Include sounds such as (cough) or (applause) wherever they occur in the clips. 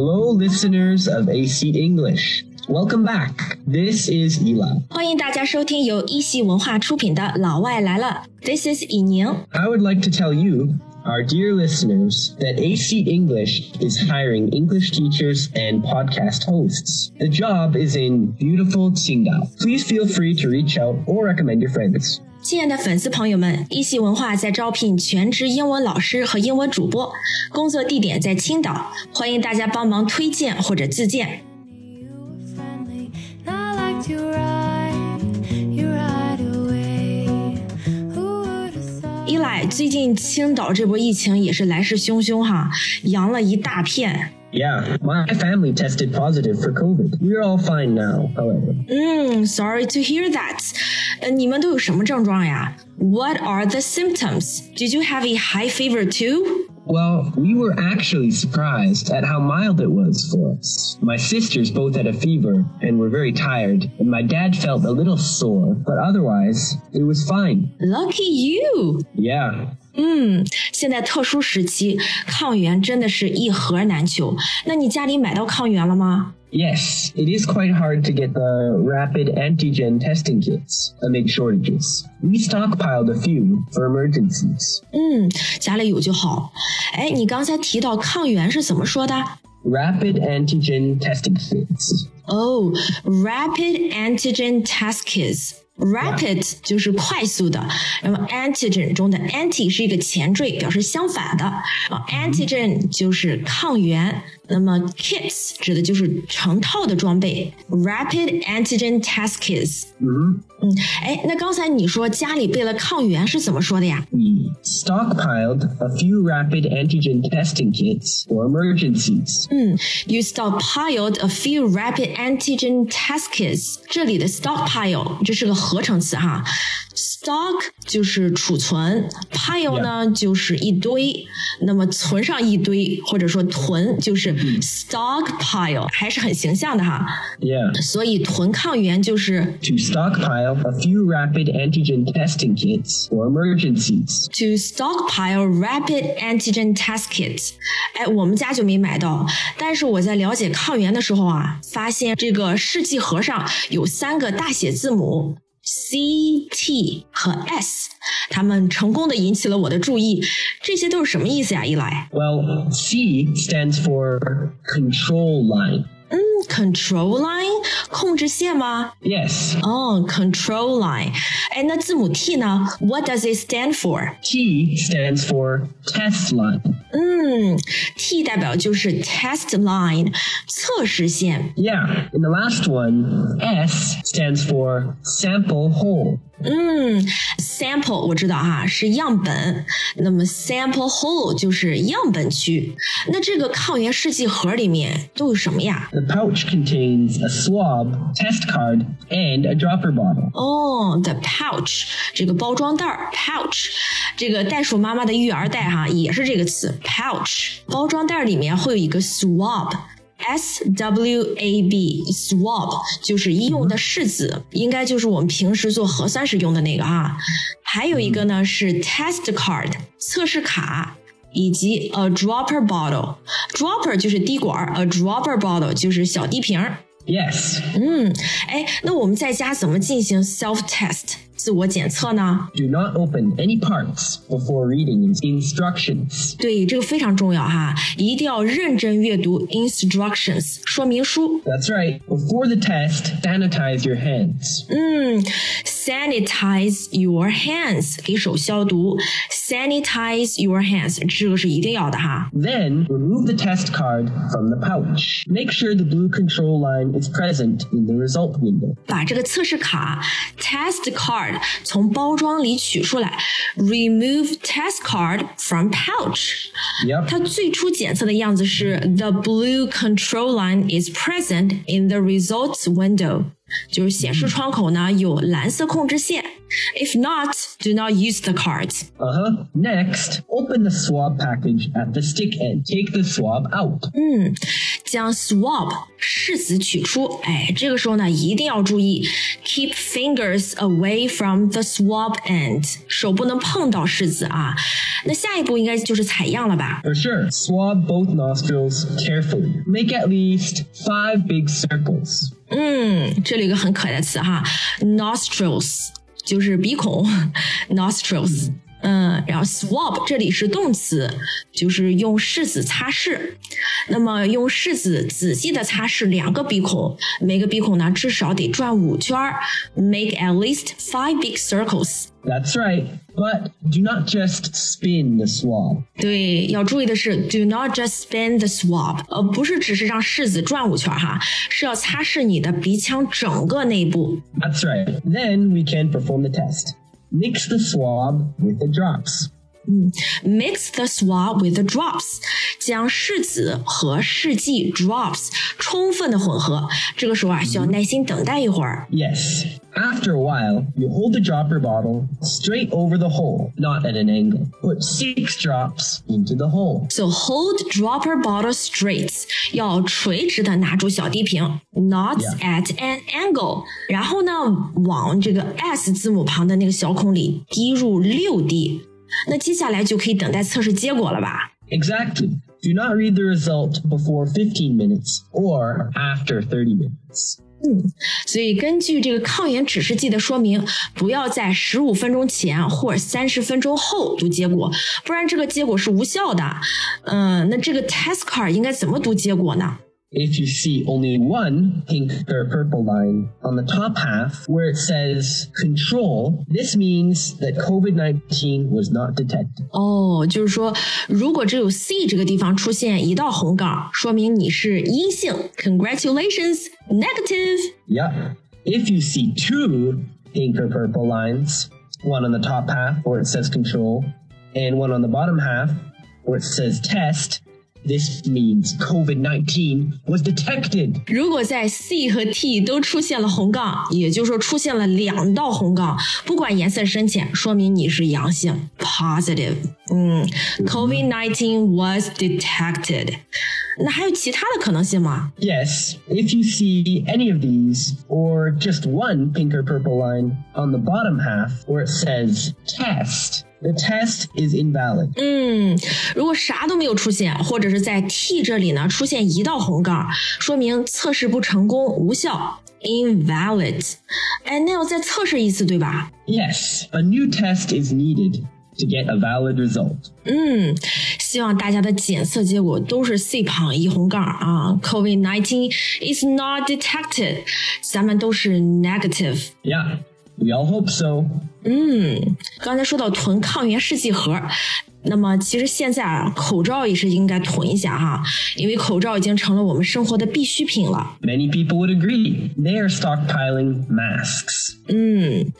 Hello, listeners of A Seat English. Welcome back. This is Eli. 欢迎大家收听由一席文化出品的《老外来了》，This is 以宁。 I would like to tell you, our dear listeners, that A Seat English is hiring English teachers and podcast hosts. The job is in beautiful Qingdao. Please feel free to reach out or recommend your friends. 亲爱的粉丝朋友们，一席文化在招聘全职英文老师和英文主播，工作地点在青岛，欢迎大家帮忙推荐或者自荐。伊莱，最近青岛这波疫情也是来势汹汹哈，阳了一大片。Yeah, my family tested positive for COVID. We're all fine now, however. 嗯，Sorry to hear that。呃，你们都有什么症状呀？What are the symptoms? Did you have a high fever too? Well, we were actually surprised at how mild it was for us. My sisters both had a fever and were very tired, and my dad felt a little sore, but otherwise, it was fine. Lucky you。 Yeah. 嗯，现在特殊时期，抗原真的是一盒难求。那你家里买到抗原了吗？ Yes, it is quite hard to get the rapid antigen testing kits amid shortages. We stockpiled a few for emergencies. 嗯，家里有就好。哎，你刚才提到抗原是怎么说的？ Rapid antigen testing kits. 哦、r a p i d antigen test kits。Rapid 就是快速的，然后 antigen 中的 anti 是一个前缀，表示相反的。啊，antigen 就是抗原， 那么 kits 指的就是成套的装备。Rapid antigen test kits。嗯，哎，那刚才你说家里备了抗原是怎么说的呀？ We stockpiled a few rapid antigen testing kits for emergencies. 嗯，You stockpiled a few rapid antigen test kits。这里的 stockpile 这是个合成词哈 ，stock 就是储存，pile 呢就是一堆，那么存上一堆或者说囤就是 stockpile，还是很形象的哈。Yeah. 所以囤抗原就是 To stockpile a few rapid antigen testing kits for emergencies. to stockpile rapid antigen test kits。哎，我们家就没买到，但是我在了解抗原的时候啊，发现这个试剂盒上有三个大写字母。C、T 和 S，他们成功的引起了我的注意。这些都是什么意思呀？一来？Well, C stands for control line. 嗯 ，control line 控制线吗？ Yes, 哦、c o n t r o l line。哎，那字母 T 呢？What does it stand for？ T stands for test line. 嗯，T 代表就是 test line 测试线。 Yeah, and the last one, S stands for sample hole. 嗯，sample 我知道哈是样本，那么 sample hole 就是样本区。那这个抗原试剂盒里面都有什么呀？ The pouch contains a swab, test card, and a dropper bottle. 哦、t h e pouch 这个包装袋儿 pouch，这个袋鼠妈妈的育儿袋哈也是这个词 pouch。包装袋里面会有一个 swab。S W A B swab 就是医用的试纸，应该就是我们平时做核酸时用的那个啊。还有一个呢是 test card 测试卡， 以及 a dropper bottle。dropper 就是滴管儿，a dropper bottle 就是小滴瓶儿。Yes, 嗯，哎，那我们在家怎么进行 self test 自我检测呢？ do not open any parts before reading instructions. 对，这个非常重要哈，一定要认真阅读 instructions 说明书。 That's right. Before the test, sanitize your hands. 嗯，sanitize your hands 给手消毒，sanitize your hands 这个是一定要的哈。 Then, remove the test card from the pouch. Make sure the blue control line is present in the result window. 把这个测试卡 test card 从包装里取出来，remove test card from pouch。 Yep. 它最初检测的样子是 the blue control line is present in the results window。 就是显示窗口呢有蓝色控制线。If not, do not use the card. Uh huh. Next, open the swab package at the stick end. Take the swab out. 嗯，将 swab 试纸取出，哎，这个时候呢一定要注意，keep fingers away from the swab end，手不能碰到试纸啊。那下一步应该就是采样了吧？ For sure. Swab both nostrils carefully. Make at least five big circles. 嗯，这里有个很可爱的词哈，nostrils 就是鼻孔，nostrils。嗯，然后 swab 这里是动词，就是用拭子擦拭。那么用拭子仔细的擦拭两个鼻孔，每个鼻孔呢至少得转五圈儿，make at least five big circles。 That's right. But do not just spin the swab. 对，要注意的是，do not just spin the swab，呃，不是只是让拭子转五圈儿哈，是要擦拭你的鼻腔整个内部。 That's right. Then we can perform the test. Mix the swab with the drops. 嗯，mix the swab with the drops，将拭子和试剂 drops 充分的混合。这个时候啊，需要耐心等待一会儿。Yes. After a while, you hold the dropper bottle straight over the hole, not at an angle. Put six drops into the hole. So hold dropper bottle straight，要垂直的拿住小滴瓶，not at an angle。然后呢，往这个 s 字母旁的那个小孔里滴入六滴。那接下来就可以等待测试结果了吧？Exactly. Do not read the result before 15 minutes or after 30 minutes. 嗯所以根据这个抗原指示剂的说明，不要在十五分钟前或者三十分钟后读结果，不然这个结果是无效的。嗯，那这个 test card 应该怎么读结果呢？If you see only one pink or purple line on the top half where it says control, this means that COVID 19 was not detected. 哦，就是说，如果只有 C 这个地方出现一道红杠，说明你是阴性，Congratulations, negative。 Yeah. If you see two pink or purple lines, one on the top half where it says control, and one on the bottom half where it says test, this means COVID 19 was detected. 如果在 C 和 T 都出现了红杠，也就是说出现了两道红杠，不管颜色深浅，说明你是阳性，positive。嗯，COVID-19 was detected。那还有其他的可能性吗？ Yes, if you see any of these, or just one pink or purple line on the bottom half where it says test, the test is invalid. 嗯，如果啥都没有出现，或者是在 T 这里呢出现一道红杠，说明测试不成功，无效，invalid。哎，那要再测试一次，对吧？ Yes, a new test is needed to get a valid result. 嗯，希望大家的检测结果都是 C 旁一红杠啊，COVID-19 is not detected，咱们都是 negative。 Yeah, We all hope so. 嗯，刚才说到囤抗原试剂盒，那么其实现在啊，口罩也是应该囤一下哈，因为口罩已经成了我们生活的必需品了。Many people would agree. They are stockpiling masks. 嗯，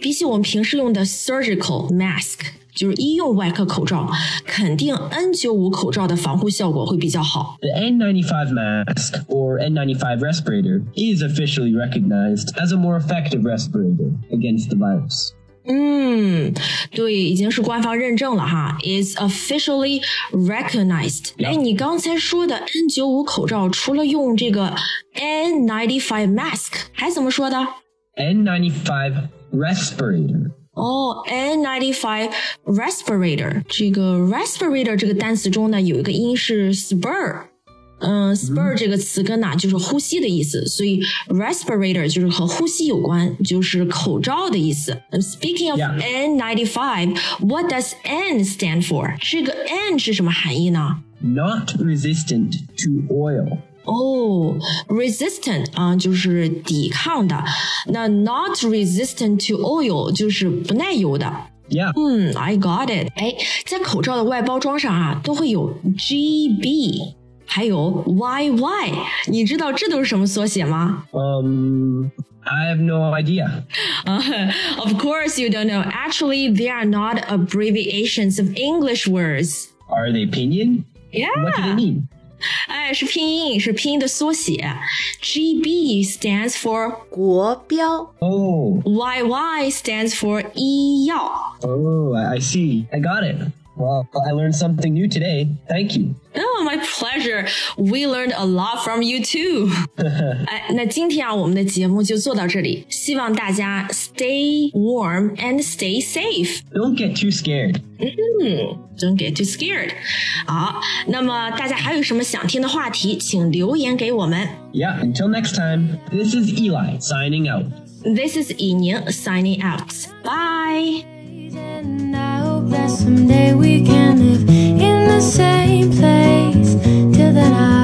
比起我们平时用的 surgical mask，就是医用外科口罩，肯定 N95 口罩的防护效果会比较好。The N95 mask, or N95 respirator, is officially recognized as a more effective respirator against the virus. 嗯，对，已经是官方认证了哈，is officially recognized。哎，你刚才说的 N95 口罩，除了用这个 N95 mask，还怎么说的？N95 respirator. 哦，N95 respirator，这个 respirator 这个单词中呢，有一个音是 spur。嗯，spur 这个词根呐、就是呼吸的意思，所以 respirator 就是和呼吸有关，就是口罩的意思。嗯 Speaking of Yeah. N95，what does N stand for？这个 N 是什么含义呢？ Not resistant to oil. 哦、r e s i s t a n t 啊，就是抵抗的。那 not resistant to oil 就是不耐油的。 Yeah. 嗯，I got it。哎，在口罩的外包装上啊，都会有 GB，还有 YY，你知道这都是什么缩写吗 Um, I have no idea. (laughs) 啊、o f course you don't know. Actually, they are not abbreviations of English words. Are they pinyin? Yeah. What do they mean? 哎，是拼音，是拼音的缩写。GB stands for 国标 Oh, YY stands for 医药。 oh, I I see. I got it. Well, I learned something new today. Thank you. Oh, my pleasure. We learned a lot from you too. (laughs) 哎，那今天啊，我们的节目就做到这里。希望大家 stay warm and stay safe. Don't get too scared. 嗯，Don't get too scared. 好，那么大家还有什么想听的话题，请留言给我们。 Yeah, until next time, this is Eli signing out. This is 以宁 signing out. Bye. that someday we can live in the same place. Till then I